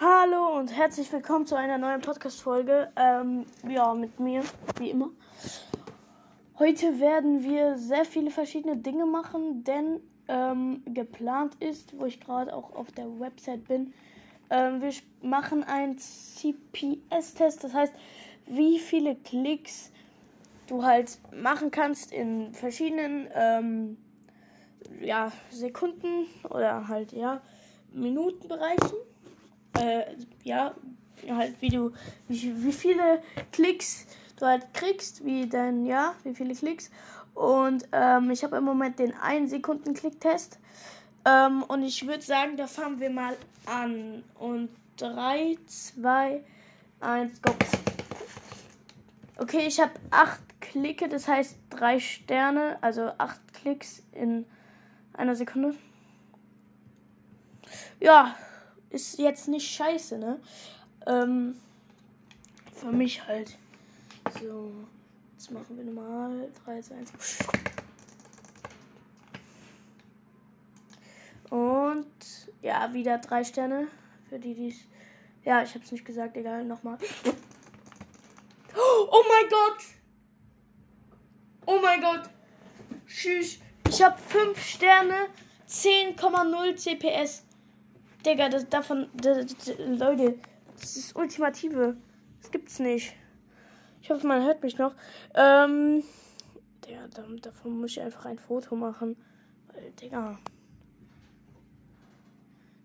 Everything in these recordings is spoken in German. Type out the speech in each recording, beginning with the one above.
Hallo und herzlich willkommen zu einer neuen Podcast-Folge. Ähm, ja, mit mir, wie immer. Heute werden wir sehr viele verschiedene Dinge machen, denn ähm, geplant ist, wo ich gerade auch auf der Website bin, ähm, wir machen einen CPS-Test. Das heißt, wie viele Klicks du halt machen kannst in verschiedenen ähm, ja, Sekunden oder halt ja Minutenbereichen äh, ja, halt wie du, wie, wie viele Klicks du halt kriegst, wie dein, ja, wie viele Klicks. Und ähm, ich habe im Moment den 1 Sekunden Klicktest. Ähm, und ich würde sagen, da fangen wir mal an. Und 3, 2, 1, go. Okay, ich habe 8 Klicke, das heißt 3 Sterne, also 8 Klicks in einer Sekunde. Ja, ist jetzt nicht scheiße, ne? Ähm, für mich halt. So, jetzt machen wir nochmal 3, 2, 1. Und ja, wieder drei Sterne. Für die, die Ja, ich hab's nicht gesagt, egal, nochmal. Oh mein Gott! Oh mein Gott! Tschüss. Ich hab 5 Sterne, 10,0 CPS. Digga, das davon. Das, das, Leute, das ist Ultimative. Das gibt's nicht. Ich hoffe, man hört mich noch. Ähm. Digga, davon muss ich einfach ein Foto machen. Weil, Digga.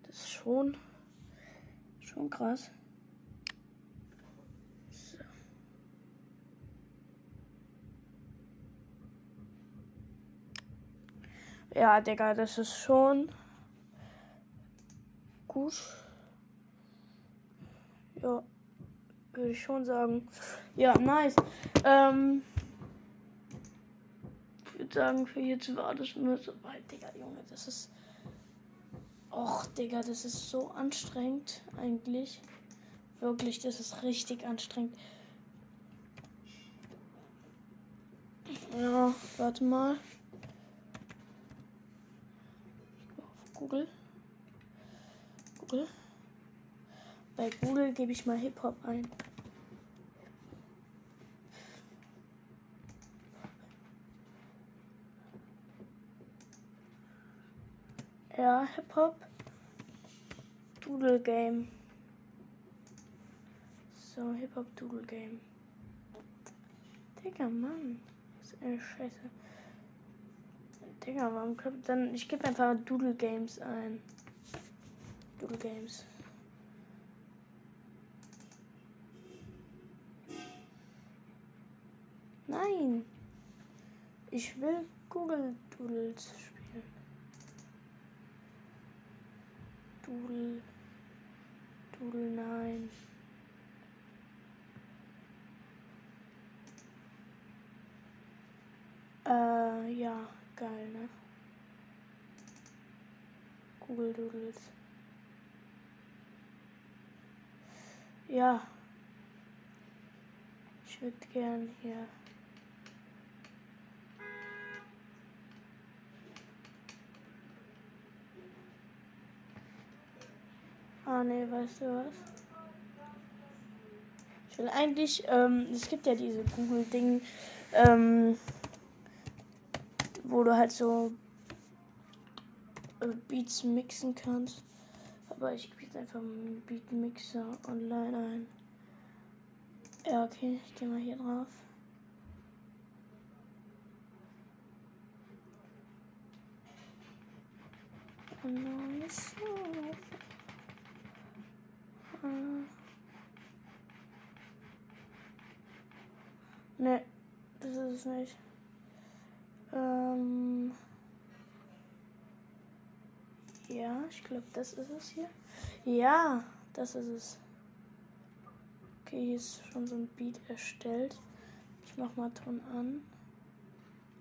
Das ist schon. Schon krass. So. Ja, Digga, das ist schon gut. Ja, würde ich schon sagen. Ja, nice. Ähm, ich würde sagen, für jetzt war das nur so weit, Digga, Junge, das ist. Och, Digga, das ist so anstrengend eigentlich. Wirklich, das ist richtig anstrengend. Ja, warte mal. Ich auf Google. Google. Bei Google gebe ich mal Hip-Hop ein. Ja, Hip-Hop. Doodle Game. So, Hip-Hop Doodle Game. Digga, Mann. Das ist eine Scheiße. Digga, warum klappt dann. Ich gebe einfach Doodle Games ein. Doodle Games. Nein. Ich will Google Doodles spielen. Doodle. Doodle, nein. Äh, ja, geil, ne? Google Doodles. Ja. Ich würde gern hier. Ah ne, weißt du was? Ich will eigentlich, ähm, es gibt ja diese Google-Ding, ähm, wo du halt so äh, Beats mixen kannst. Aber ich jetzt einfach einen Beatmixer online ein. Ja, okay, ich gehe mal hier drauf. Ne, das ist es nicht. Ähm. Ja, ich glaube, das ist es hier. Ja, das ist es. Okay, hier ist schon so ein Beat erstellt. Ich mach mal Ton an.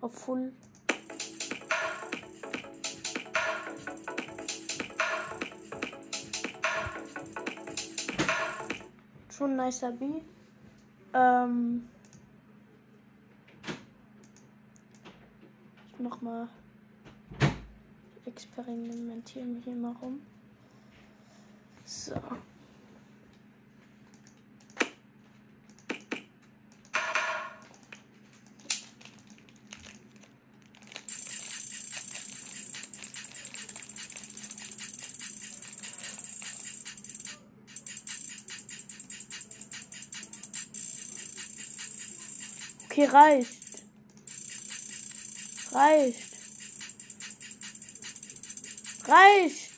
Auf Full. Schon ein nicer Beat. Ähm ich mach mal experimentieren hier mal rum. So. Okay, reicht. Reicht. Reicht.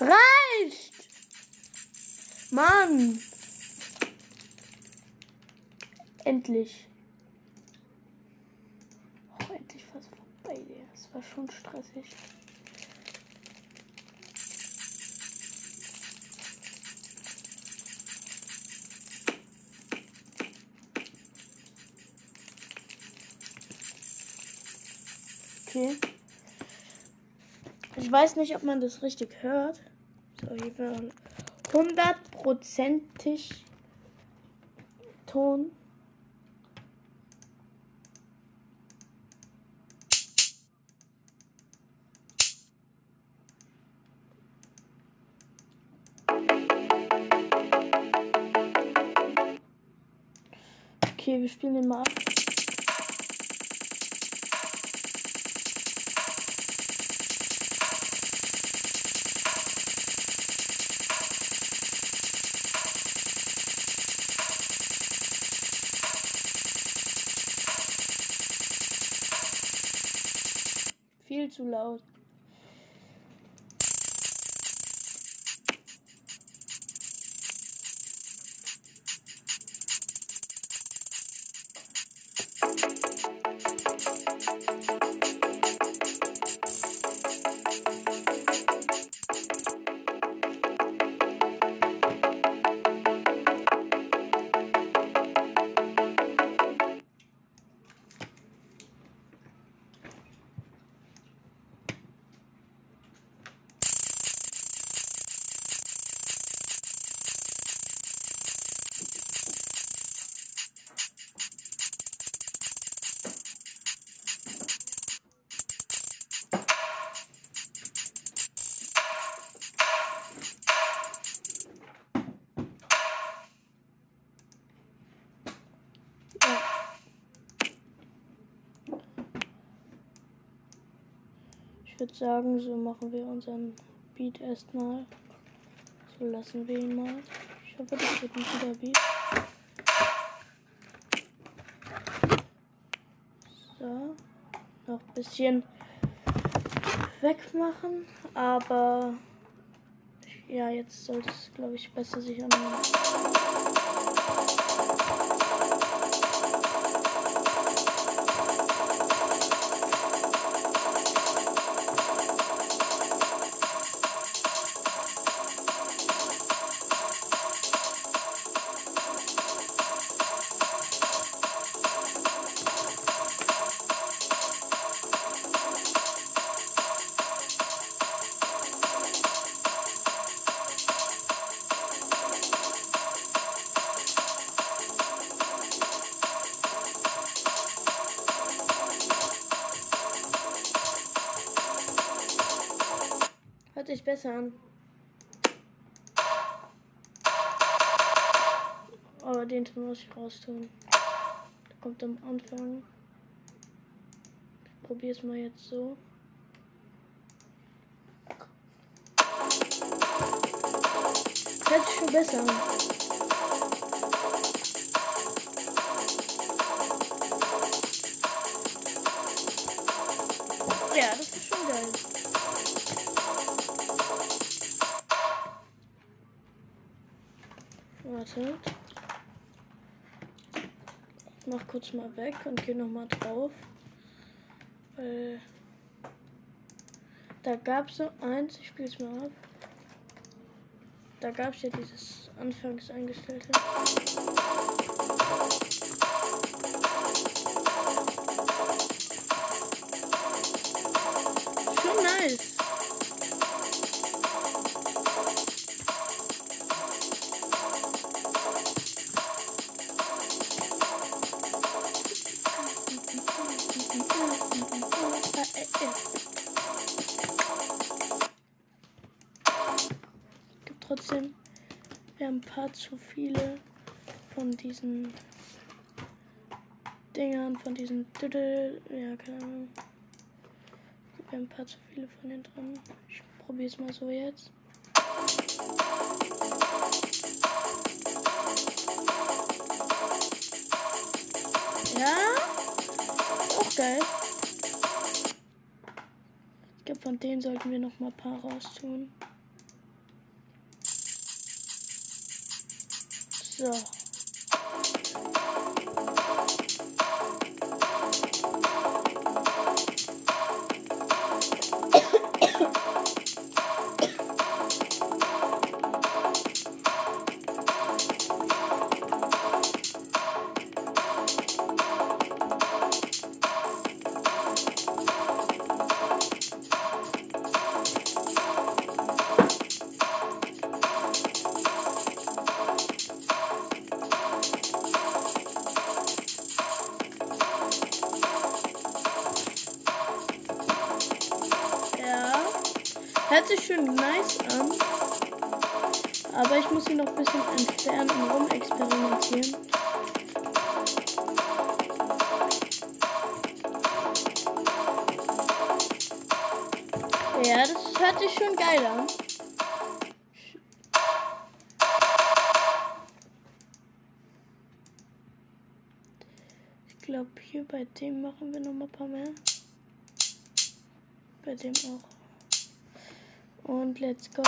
Reicht. Mann. Endlich. Oh, endlich was vorbei. Das war schon stressig. Okay. Ich weiß nicht, ob man das richtig hört. So, hier war hundertprozentig Ton. Okay, wir spielen den mal ab. Viel zu Ich würde sagen, so machen wir unseren Beat erstmal. So lassen wir ihn mal. Ich hoffe, das wird ein guter Beat. So. Noch ein bisschen wegmachen, aber ja, jetzt sollte es, glaube ich, besser sich anhören. Hört sich besser an. Aber den Ton muss ich raustun. Der kommt am Anfang. Ich probiere mal jetzt so. Hört sich schon besser an. Ja, das Warte. Ich mach kurz mal weg und gehe noch mal drauf. Weil da gab es so eins, ich spiele es mal ab. Da gab es ja dieses anfangs eingestellte. Trotzdem wir haben ein paar zu viele von diesen Dingern, von diesen Düdel, ja, keine Ahnung. Wir haben ein paar zu viele von denen drin. Ich probiere es mal so jetzt. Ja. Auch geil. Ich glaube, von denen sollten wir noch mal ein paar raustun. So. Bisschen entfernen und rumexperimentieren. Ja, das hört sich schon geil an. Ich glaube, hier bei dem machen wir noch mal ein paar mehr. Bei dem auch. Und let's go.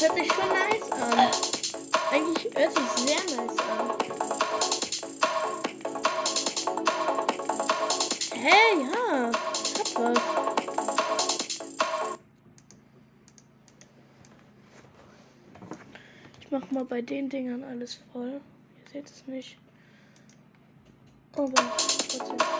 Hört sich schon nice an. Eigentlich hört sich sehr nice an. Hey, ja. Ich hab was. Ich mach mal bei den Dingern alles voll. Ihr seht es nicht. Aber trotzdem.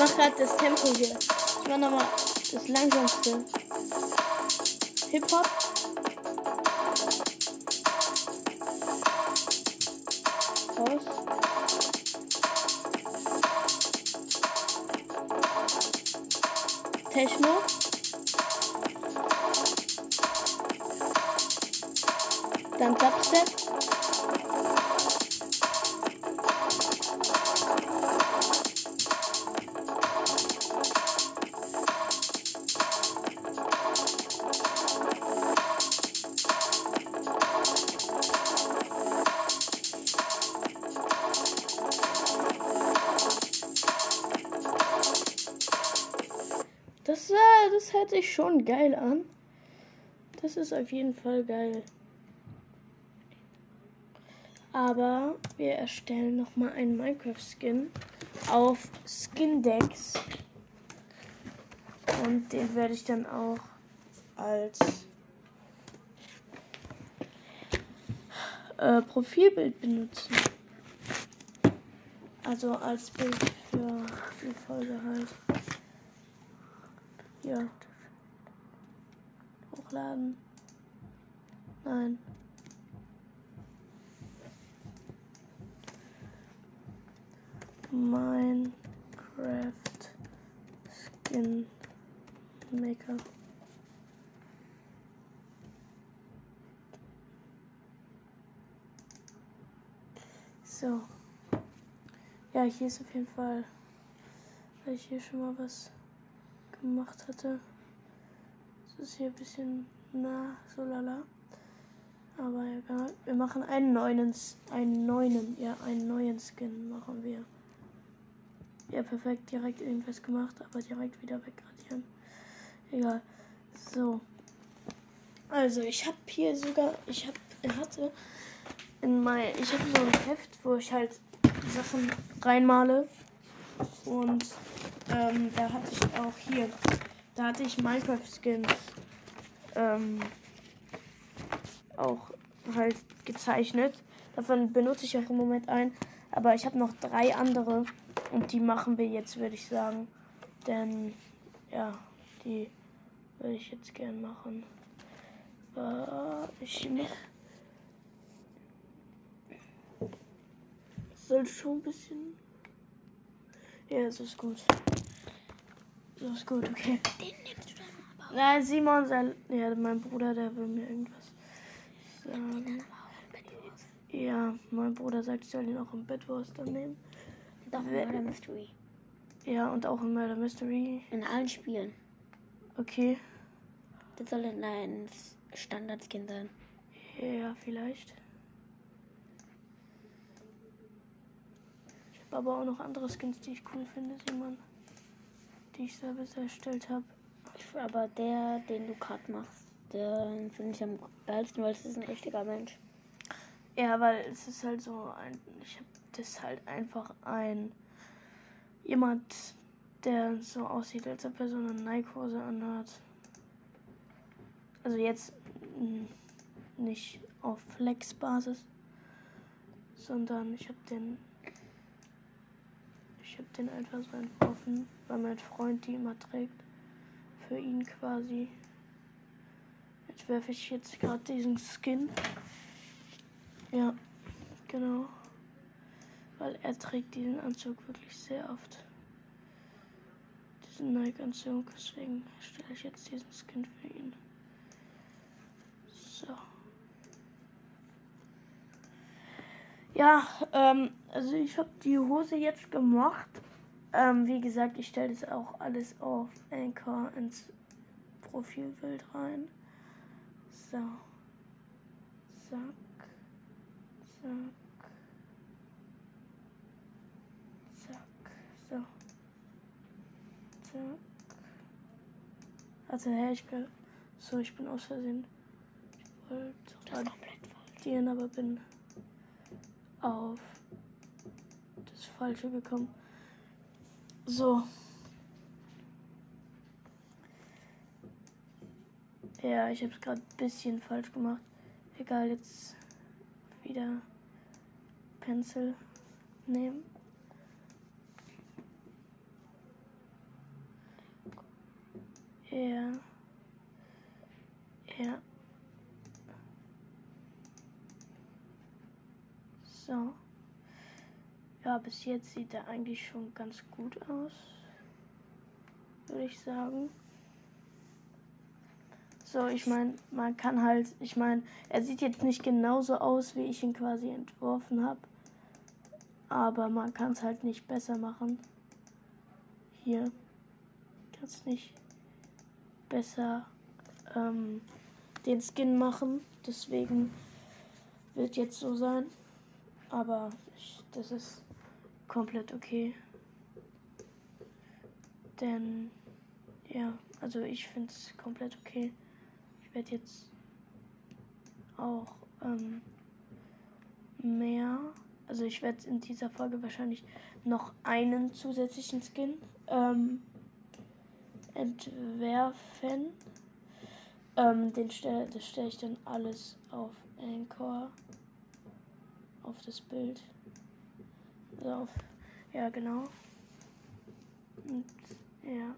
Mach grad das Tempo hier. Ich mach nochmal das langsamste. Hip-Hop. Das äh, das hört sich schon geil an. Das ist auf jeden Fall geil. Aber wir erstellen noch mal einen Minecraft-Skin auf Skindex. Und den werde ich dann auch als äh, Profilbild benutzen. Also als Bild für die Folge halt. Ja. Hochladen. Nein. Minecraft Skin Maker. So. Ja, hier ist auf jeden Fall, weil ich hier schon mal was gemacht hatte. Das ist hier ein bisschen nah, so lala. Aber egal. Wir machen einen neuen, einen neuen, ja, einen neuen Skin machen wir. Ja, perfekt. Direkt irgendwas gemacht, aber direkt wieder wegradieren. Egal. So. Also, ich habe hier sogar, ich habe, hatte in mein, ich habe so ein Heft, wo ich halt Sachen reinmale. Und ähm, da hatte ich auch hier, da hatte ich Minecraft-Skins ähm, auch halt gezeichnet. Davon benutze ich auch im Moment ein. Aber ich habe noch drei andere und die machen wir jetzt, würde ich sagen. Denn ja, die würde ich jetzt gern machen. Äh, ich soll schon ein bisschen. Ja, das ist gut. Das ist gut, okay. Den nimmst du dann. Nein, Simon, sein, ja, mein Bruder, der will mir irgendwas sagen. Ja, mein Bruder sagt, ich soll ihn auch im Bedwars dann nehmen. Und auch in Murder Mystery. Ja, und auch in Murder Mystery. In allen Spielen. Okay. Das soll ein Standardskin sein. Ja, vielleicht. Ich habe aber auch noch andere Skins, die ich cool finde, Simon. Die ich selber erstellt habe. Aber der, den du gerade machst, den finde ich am geilsten, weil es ist ein richtiger Mensch. Ja, weil es ist halt so ein. Ich habe das halt einfach ein. Jemand, der so aussieht, als ob er so eine Nike-Hose anhat. Also jetzt nicht auf Flex-Basis, sondern ich habe den. Ich habe den einfach so entworfen, weil mein Freund die immer trägt. Für ihn quasi. Jetzt werfe ich jetzt gerade diesen Skin. Ja, genau. Weil er trägt diesen Anzug wirklich sehr oft. Diesen Nike-Anzug. Deswegen stelle ich jetzt diesen Skin für ihn. So. Ja, ähm, also ich habe die Hose jetzt gemacht. Ähm, wie gesagt, ich stelle das auch alles auf Anchor ins Profilbild rein. So. Zack. Zack. Zack. So. Zack. Also, hey, ich bin. So, ich bin aus Versehen. Ich wollte radieren, aber bin auf das Falsche gekommen. So. Ja, ich habe es gerade ein bisschen falsch gemacht. Egal, jetzt wieder Pencil nehmen. Ja. Ja. So. Ja, bis jetzt sieht er eigentlich schon ganz gut aus. Würde ich sagen. So, ich meine, man kann halt, ich meine, er sieht jetzt nicht genauso aus, wie ich ihn quasi entworfen habe. Aber man kann es halt nicht besser machen. Hier. Kann es nicht besser ähm, den Skin machen. Deswegen wird jetzt so sein. Aber ich, das ist komplett okay. Denn, ja, Also ich finde es komplett okay. Ich werde jetzt auch ähm, mehr. Also ich werde in dieser Folge wahrscheinlich noch einen zusätzlichen Skin ähm, entwerfen. Ähm, den stelle, das stelle ich dann alles auf Anchor. Auf das Bild. Also auf, ja genau. Und ja.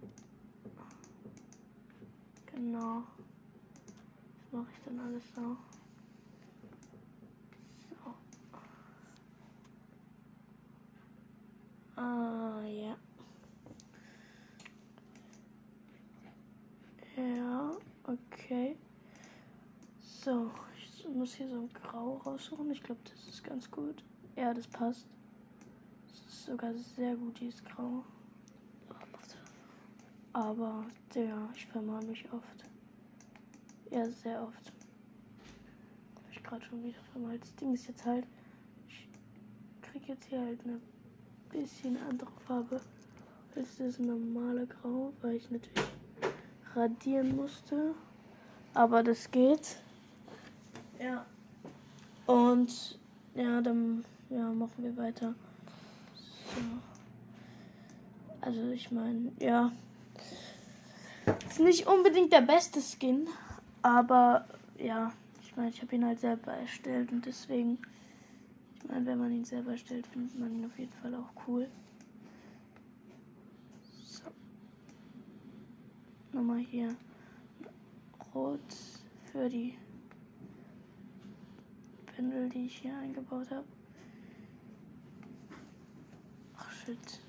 Genau. Das mache ich dann alles so. So. Ah, ja. Ja, okay. So, ich muss hier so ein Grau raussuchen. Ich glaube, das ist ganz gut. Ja, das passt. Das ist sogar sehr gut, dieses Grau. Aber, ja, ich vermal mich oft. Ja, sehr oft. Habe ich gerade schon wieder vermalt. Das Ding ist jetzt halt, ich kriege jetzt hier halt eine bisschen andere Farbe als das normale Grau, weil ich natürlich radieren musste. Aber das geht. Ja. Und ja, dann ja, machen wir weiter. So. Also ich meine, ja. Ist nicht unbedingt der beste Skin, aber ja, ich meine, ich habe ihn halt selber erstellt und deswegen, ich meine, wenn man ihn selber erstellt, findet man ihn auf jeden Fall auch cool. So. Nochmal hier rot für die Pendel, die ich hier eingebaut habe. Ach shit.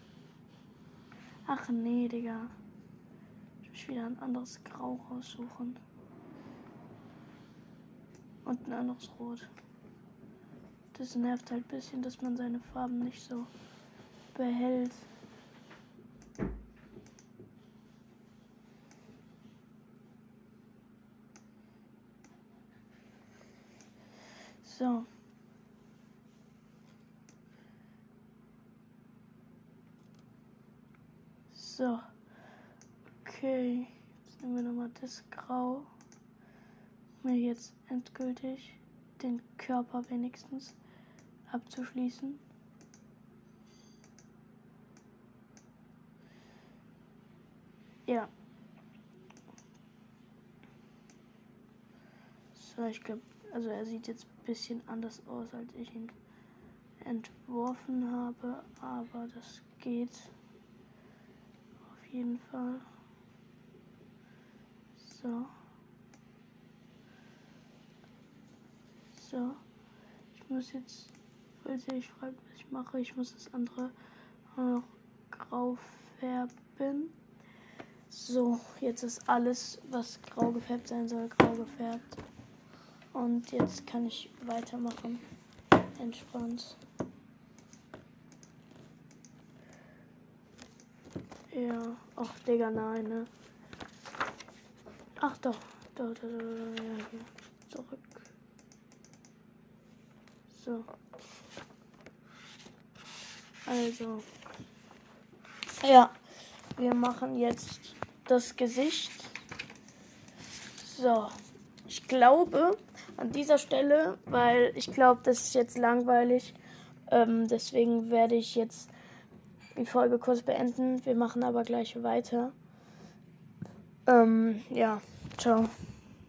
Ach nee, Digga ich wieder ein anderes Grau raussuchen. Und ein anderes Rot. Das nervt halt ein bisschen, dass man seine Farben nicht so behält. So. So. Okay, jetzt nehmen wir nochmal das Grau. Mir jetzt endgültig den Körper wenigstens abzuschließen. Ja. So, ich glaube, also er sieht jetzt ein bisschen anders aus, als ich ihn entworfen habe, aber das geht auf jeden Fall. So. So. Ich muss jetzt, falls ihr euch fragt, was ich mache, ich muss das andere noch grau färben. So, jetzt ist alles, was grau gefärbt sein soll, grau gefärbt. Und jetzt kann ich weitermachen. Entspannt. Ja, ach Digga, nein, ne? Ach doch, da, da, da, ja, hier. Zurück. So. Also. Ja, wir machen jetzt das Gesicht. So. Ich glaube, an dieser Stelle, weil ich glaube, das ist jetzt langweilig. Ähm, deswegen werde ich jetzt die Folge kurz beenden. Wir machen aber gleich weiter. Ähm, ja. Ciao.